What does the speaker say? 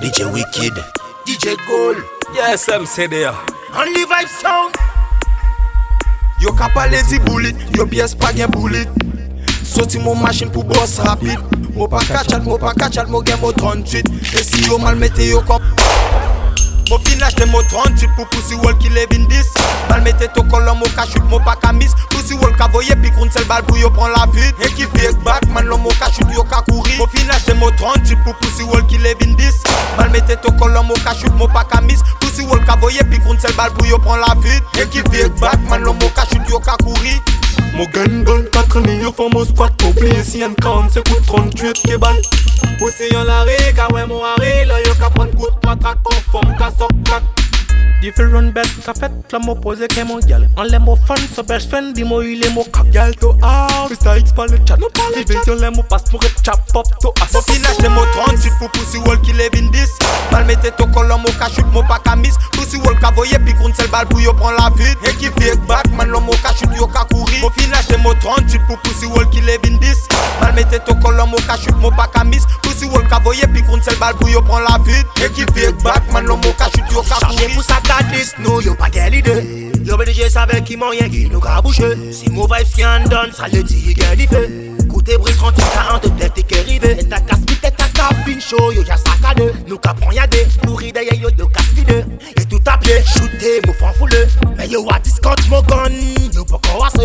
DJ Wicked, DJ Gold, ya SM CD ya, Only Vibe Song Yo ka palezi bulit, yo piyes pa gen bulit Soti mo masin pou boss rapid Mo pa kachat, mo pa kachat, mo gen mo tron trit E si yo malmete yo kom Mo finashte mo tron trit pou pousi wol ki levin dis Malmete to kol lo mo kachut, mo pa kamis Pousi wol kavoye pi koun sel bal pou yo pran la fit E ki face back man lo mo kachut yo E te to kol lò mò kachout mò pa kamis Tou si wò l kavoye pi koun sel bal pou yo pran la fit Ekipi ek bak man lò mò kachout yo kakourit Mò gen don katre ni yo fò mò squat Mò plé si yon kran se kout 38 ke ban Ose yon lare kawè mò are Lò yo kapan kout 3 trak Kon fò mò kassok 4 Different best ka fet la mo pose ke mo gyal An le mo fan sa best friend di mo le mo kap Gyal to out, Mr. X pa le chat Division le mo pas mo rep chap pop to as Mo finage le mo 38 pou pussy wall ki levin 10 Mal mette to kolon mo ka chute mo pa ka miss Pousi wall ka voye pi groun sel bal pou yo pran la vide E ki fake back man lo mo ka chute yo ka kouri Mo finage le mo 38 pou pussy wall ki levin 10 Mal mette to kolon mo ka chute mo pa ka miss Pousi wall ka voye pi groun sel bal pou yo pran la vide E ki fake back man lo mo ka mec qui m'en qui nous a bouché Si mon vibe qui en donne, ça le dit, il fait. Côté bruit 30, 40, tête est rivé Et ta casse tête ta cabine chaud, yo, y'a saccade. Nous caprons y'a des pourris d'ailleurs, yo, de casse vide. Et tout à pied, shooté, mouf, fan foule. Mais yo, à discount, mon gun, yo, pas qu'on